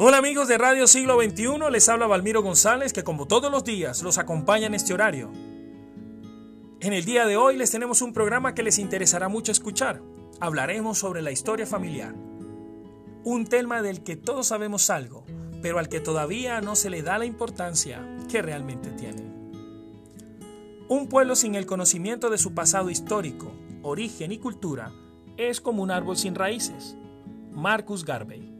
Hola amigos de Radio Siglo XXI, les habla Valmiro González que como todos los días los acompaña en este horario. En el día de hoy les tenemos un programa que les interesará mucho escuchar. Hablaremos sobre la historia familiar. Un tema del que todos sabemos algo, pero al que todavía no se le da la importancia que realmente tiene. Un pueblo sin el conocimiento de su pasado histórico, origen y cultura es como un árbol sin raíces. Marcus Garvey.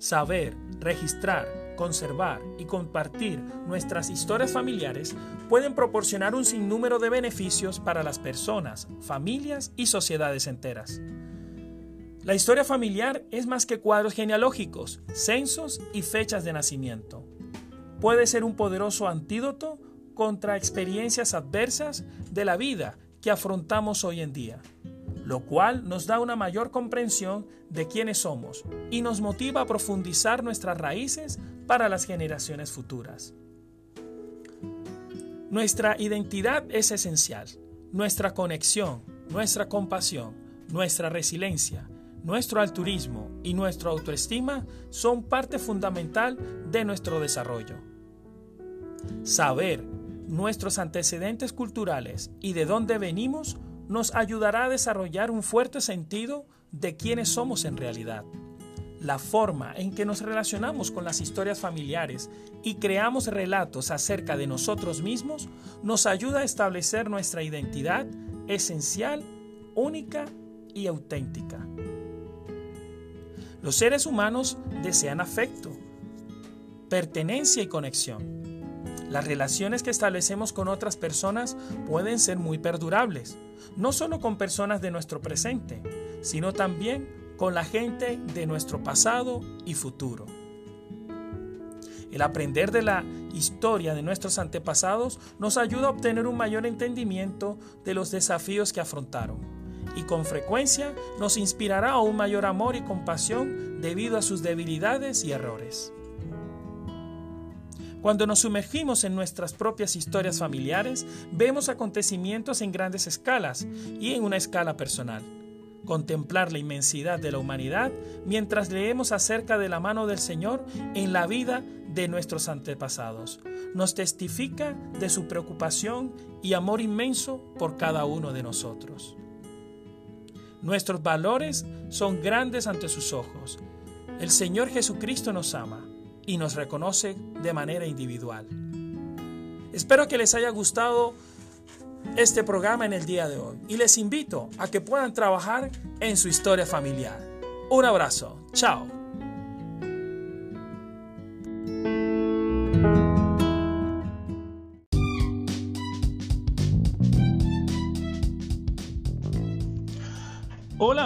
Saber, registrar, conservar y compartir nuestras historias familiares pueden proporcionar un sinnúmero de beneficios para las personas, familias y sociedades enteras. La historia familiar es más que cuadros genealógicos, censos y fechas de nacimiento. Puede ser un poderoso antídoto contra experiencias adversas de la vida que afrontamos hoy en día lo cual nos da una mayor comprensión de quiénes somos y nos motiva a profundizar nuestras raíces para las generaciones futuras. Nuestra identidad es esencial. Nuestra conexión, nuestra compasión, nuestra resiliencia, nuestro altruismo y nuestra autoestima son parte fundamental de nuestro desarrollo. Saber nuestros antecedentes culturales y de dónde venimos nos ayudará a desarrollar un fuerte sentido de quiénes somos en realidad. La forma en que nos relacionamos con las historias familiares y creamos relatos acerca de nosotros mismos nos ayuda a establecer nuestra identidad esencial, única y auténtica. Los seres humanos desean afecto, pertenencia y conexión. Las relaciones que establecemos con otras personas pueden ser muy perdurables, no solo con personas de nuestro presente, sino también con la gente de nuestro pasado y futuro. El aprender de la historia de nuestros antepasados nos ayuda a obtener un mayor entendimiento de los desafíos que afrontaron y con frecuencia nos inspirará a un mayor amor y compasión debido a sus debilidades y errores. Cuando nos sumergimos en nuestras propias historias familiares, vemos acontecimientos en grandes escalas y en una escala personal. Contemplar la inmensidad de la humanidad mientras leemos acerca de la mano del Señor en la vida de nuestros antepasados nos testifica de su preocupación y amor inmenso por cada uno de nosotros. Nuestros valores son grandes ante sus ojos. El Señor Jesucristo nos ama y nos reconoce de manera individual. Espero que les haya gustado este programa en el día de hoy y les invito a que puedan trabajar en su historia familiar. Un abrazo, chao.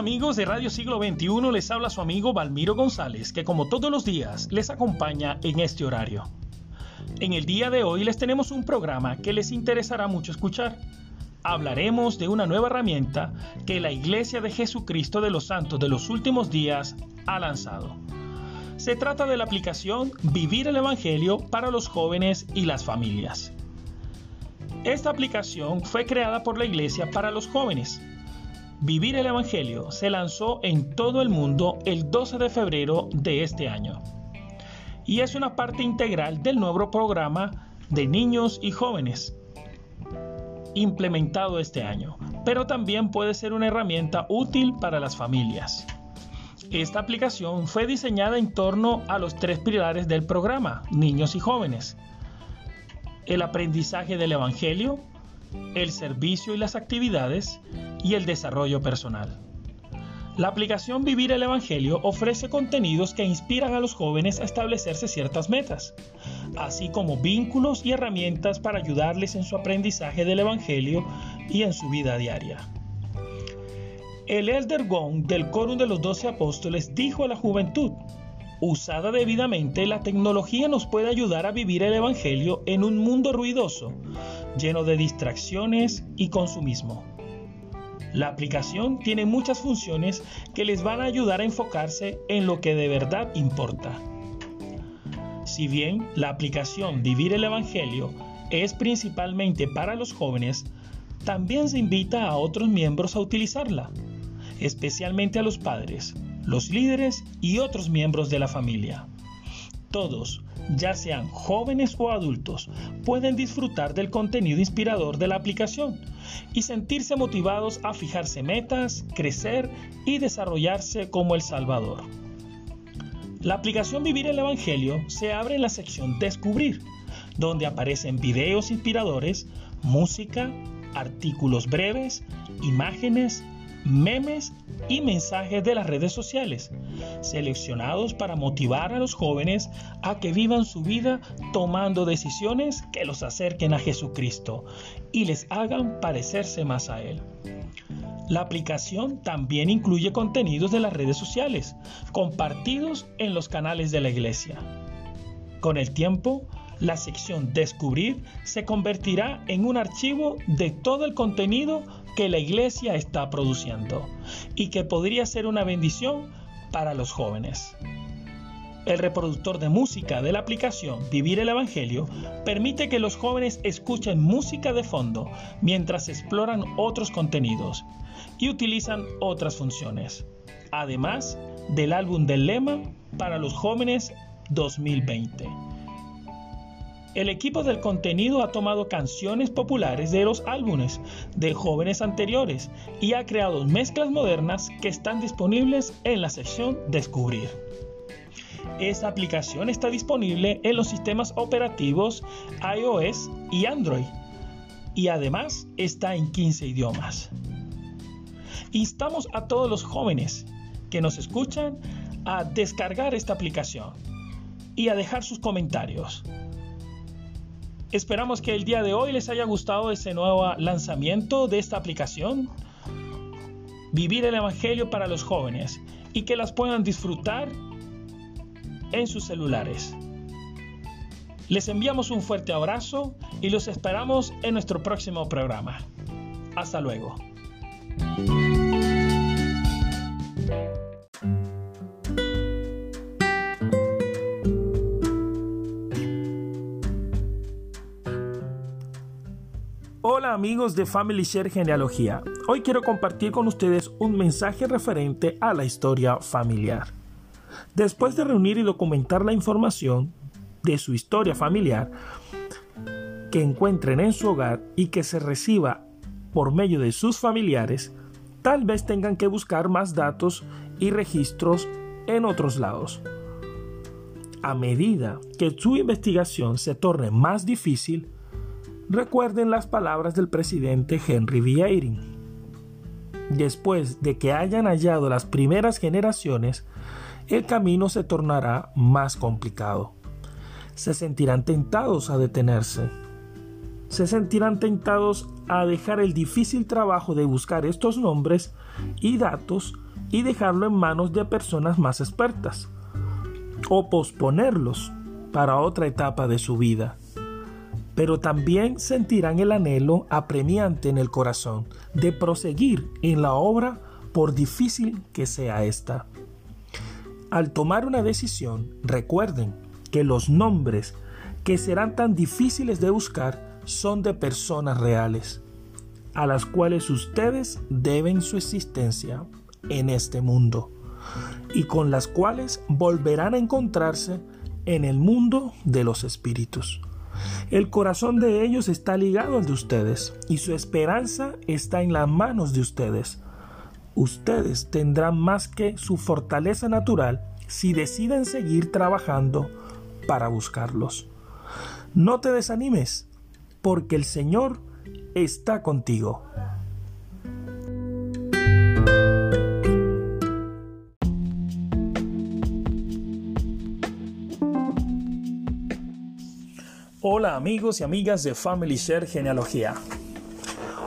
Amigos de Radio Siglo XXI, les habla su amigo Valmiro González, que como todos los días les acompaña en este horario. En el día de hoy les tenemos un programa que les interesará mucho escuchar. Hablaremos de una nueva herramienta que la Iglesia de Jesucristo de los Santos de los Últimos Días ha lanzado. Se trata de la aplicación Vivir el Evangelio para los jóvenes y las familias. Esta aplicación fue creada por la Iglesia para los jóvenes Vivir el Evangelio se lanzó en todo el mundo el 12 de febrero de este año y es una parte integral del nuevo programa de niños y jóvenes implementado este año, pero también puede ser una herramienta útil para las familias. Esta aplicación fue diseñada en torno a los tres pilares del programa, niños y jóvenes. El aprendizaje del Evangelio, el servicio y las actividades y el desarrollo personal. La aplicación Vivir el Evangelio ofrece contenidos que inspiran a los jóvenes a establecerse ciertas metas, así como vínculos y herramientas para ayudarles en su aprendizaje del Evangelio y en su vida diaria. El Elder Gong del Coro de los Doce Apóstoles dijo a la juventud, Usada debidamente, la tecnología nos puede ayudar a vivir el Evangelio en un mundo ruidoso, lleno de distracciones y consumismo. La aplicación tiene muchas funciones que les van a ayudar a enfocarse en lo que de verdad importa. Si bien la aplicación Vivir el Evangelio es principalmente para los jóvenes, también se invita a otros miembros a utilizarla, especialmente a los padres, los líderes y otros miembros de la familia. todos, ya sean jóvenes o adultos, pueden disfrutar del contenido inspirador de la aplicación y sentirse motivados a fijarse metas, crecer y desarrollarse como el Salvador. La aplicación Vivir el Evangelio se abre en la sección Descubrir, donde aparecen videos inspiradores, música, artículos breves, imágenes, memes y mensajes de las redes sociales, seleccionados para motivar a los jóvenes a que vivan su vida tomando decisiones que los acerquen a Jesucristo y les hagan parecerse más a Él. La aplicación también incluye contenidos de las redes sociales, compartidos en los canales de la iglesia. Con el tiempo, la sección Descubrir se convertirá en un archivo de todo el contenido que la iglesia está produciendo y que podría ser una bendición para los jóvenes. El reproductor de música de la aplicación Vivir el Evangelio permite que los jóvenes escuchen música de fondo mientras exploran otros contenidos y utilizan otras funciones, además del álbum del lema para los jóvenes 2020. El equipo del contenido ha tomado canciones populares de los álbumes de jóvenes anteriores y ha creado mezclas modernas que están disponibles en la sección Descubrir. Esta aplicación está disponible en los sistemas operativos iOS y Android y además está en 15 idiomas. Instamos a todos los jóvenes que nos escuchan a descargar esta aplicación y a dejar sus comentarios Esperamos que el día de hoy les haya gustado ese nuevo lanzamiento de esta aplicación. Vivir el Evangelio para los jóvenes y que las puedan disfrutar en sus celulares. Les enviamos un fuerte abrazo y los esperamos en nuestro próximo programa. Hasta luego. Amigos de Family Share Genealogía. Hoy quiero compartir con ustedes un mensaje referente a la historia familiar. Después de reunir y documentar la información de su historia familiar que encuentren en su hogar y que se reciba por medio de sus familiares, tal vez tengan que buscar más datos y registros en otros lados. A medida que su investigación se torne más difícil, Recuerden las palabras del presidente Henry V. Después de que hayan hallado las primeras generaciones, el camino se tornará más complicado. Se sentirán tentados a detenerse. Se sentirán tentados a dejar el difícil trabajo de buscar estos nombres y datos y dejarlo en manos de personas más expertas. O posponerlos para otra etapa de su vida pero también sentirán el anhelo apremiante en el corazón de proseguir en la obra por difícil que sea esta. Al tomar una decisión, recuerden que los nombres que serán tan difíciles de buscar son de personas reales, a las cuales ustedes deben su existencia en este mundo y con las cuales volverán a encontrarse en el mundo de los espíritus. El corazón de ellos está ligado al de ustedes y su esperanza está en las manos de ustedes. Ustedes tendrán más que su fortaleza natural si deciden seguir trabajando para buscarlos. No te desanimes, porque el Señor está contigo. Hola amigos y amigas de Family Share Genealogía.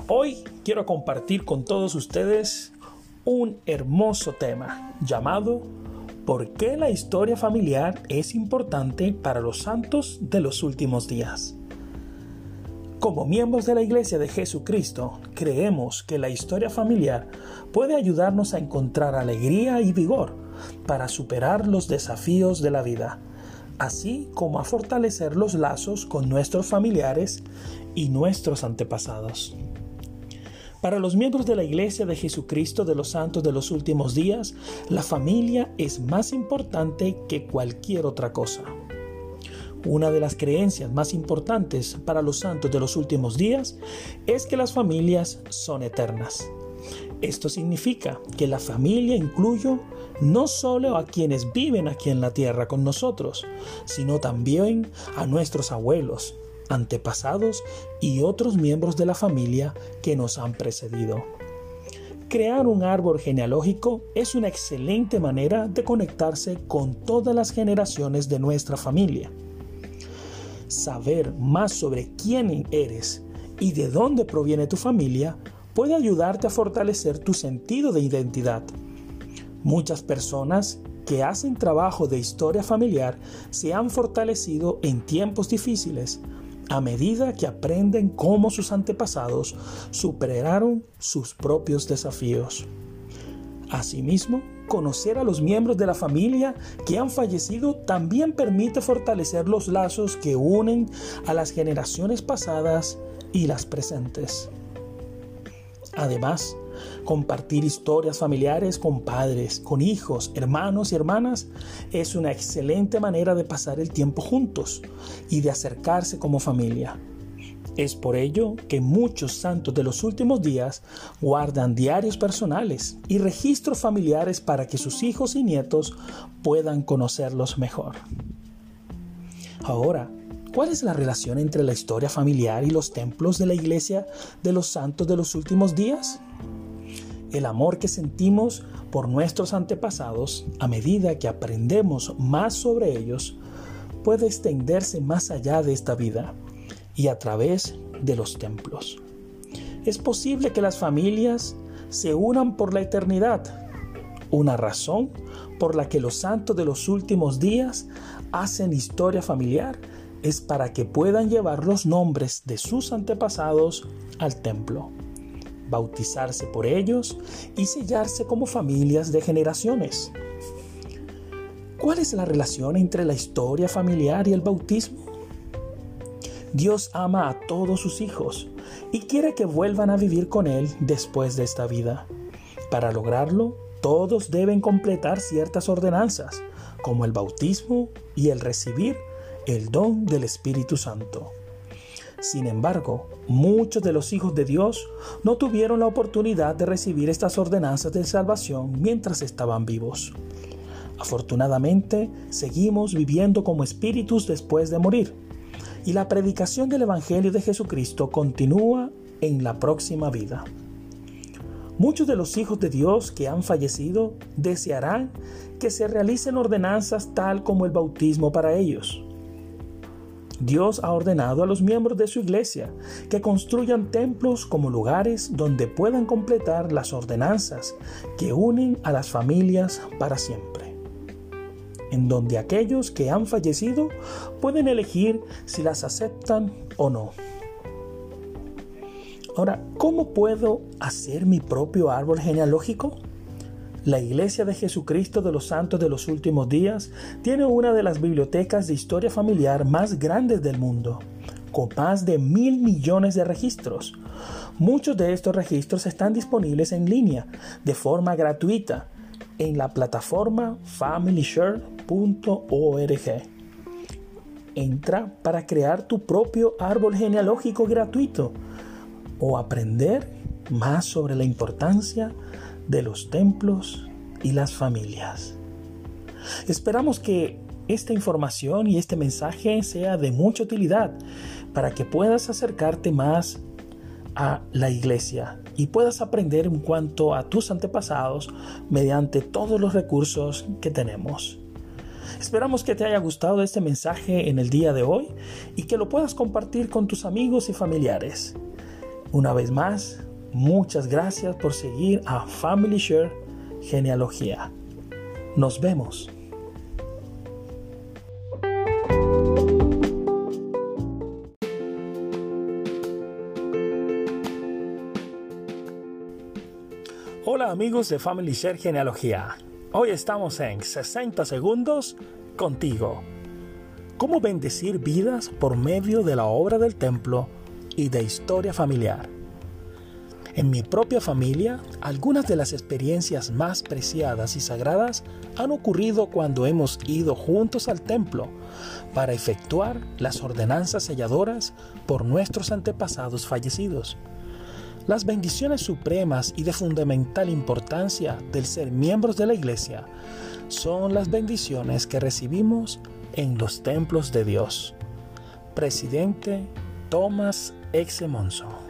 Hoy quiero compartir con todos ustedes un hermoso tema llamado ¿Por qué la historia familiar es importante para los santos de los últimos días? Como miembros de la Iglesia de Jesucristo, creemos que la historia familiar puede ayudarnos a encontrar alegría y vigor para superar los desafíos de la vida así como a fortalecer los lazos con nuestros familiares y nuestros antepasados. Para los miembros de la Iglesia de Jesucristo de los Santos de los Últimos Días, la familia es más importante que cualquier otra cosa. Una de las creencias más importantes para los santos de los últimos días es que las familias son eternas. Esto significa que la familia incluye no solo a quienes viven aquí en la tierra con nosotros, sino también a nuestros abuelos, antepasados y otros miembros de la familia que nos han precedido. Crear un árbol genealógico es una excelente manera de conectarse con todas las generaciones de nuestra familia saber más sobre quién eres y de dónde proviene tu familia puede ayudarte a fortalecer tu sentido de identidad. Muchas personas que hacen trabajo de historia familiar se han fortalecido en tiempos difíciles a medida que aprenden cómo sus antepasados superaron sus propios desafíos. Asimismo, conocer a los miembros de la familia que han fallecido también permite fortalecer los lazos que unen a las generaciones pasadas y las presentes. Además, compartir historias familiares con padres, con hijos, hermanos y hermanas es una excelente manera de pasar el tiempo juntos y de acercarse como familia. Es por ello que muchos santos de los últimos días guardan diarios personales y registros familiares para que sus hijos y nietos puedan conocerlos mejor. Ahora, ¿cuál es la relación entre la historia familiar y los templos de la iglesia de los santos de los últimos días? El amor que sentimos por nuestros antepasados a medida que aprendemos más sobre ellos puede extenderse más allá de esta vida y a través de los templos. Es posible que las familias se unan por la eternidad, una razón por la que los santos de los últimos días hacen historia familiar es para que puedan llevar los nombres de sus antepasados al templo, bautizarse por ellos y sellarse como familias de generaciones. ¿Cuál es la relación entre la historia familiar y el bautismo? Dios ama a todos sus hijos y quiere que vuelvan a vivir con Él después de esta vida. Para lograrlo, todos deben completar ciertas ordenanzas, como el bautismo y el recibir el don del Espíritu Santo. Sin embargo, muchos de los hijos de Dios no tuvieron la oportunidad de recibir estas ordenanzas de salvación mientras estaban vivos. Afortunadamente, seguimos viviendo como espíritus después de morir y la predicación del Evangelio de Jesucristo continúa en la próxima vida. Muchos de los hijos de Dios que han fallecido desearán que se realicen ordenanzas tal como el bautismo para ellos. Dios ha ordenado a los miembros de su iglesia que construyan templos como lugares donde puedan completar las ordenanzas que unen a las familias para siempre en donde aquellos que han fallecido pueden elegir si las aceptan o no. Ahora, ¿cómo puedo hacer mi propio árbol genealógico? La Iglesia de Jesucristo de los Santos de los Últimos Días tiene una de las bibliotecas de historia familiar más grandes del mundo, con más de mil millones de registros. Muchos de estos registros están disponibles en línea, de forma gratuita, en la plataforma FamilyShare Entra para crear tu propio árbol genealógico gratuito o aprender más sobre la importancia de los templos y las familias. Esperamos que esta información y este mensaje sea de mucha utilidad para que puedas acercarte más a la iglesia y puedas aprender en cuanto a tus antepasados mediante todos los recursos que tenemos. Esperamos que te haya gustado este mensaje en el día de hoy y que lo puedas compartir con tus amigos y familiares. Una vez más, muchas gracias por seguir a Family Share Genealogía. Nos vemos. Hola amigos de Family Share Genealogía. Hoy estamos en 60 segundos contigo. ¿Cómo bendecir vidas por medio de la obra del templo y de historia familiar? En mi propia familia, algunas de las experiencias más preciadas y sagradas han ocurrido cuando hemos ido juntos al templo para efectuar las ordenanzas selladoras por nuestros antepasados fallecidos. Las bendiciones supremas y de fundamental importancia del ser miembros de la Iglesia son las bendiciones que recibimos en los templos de Dios. Presidente Thomas Exemonso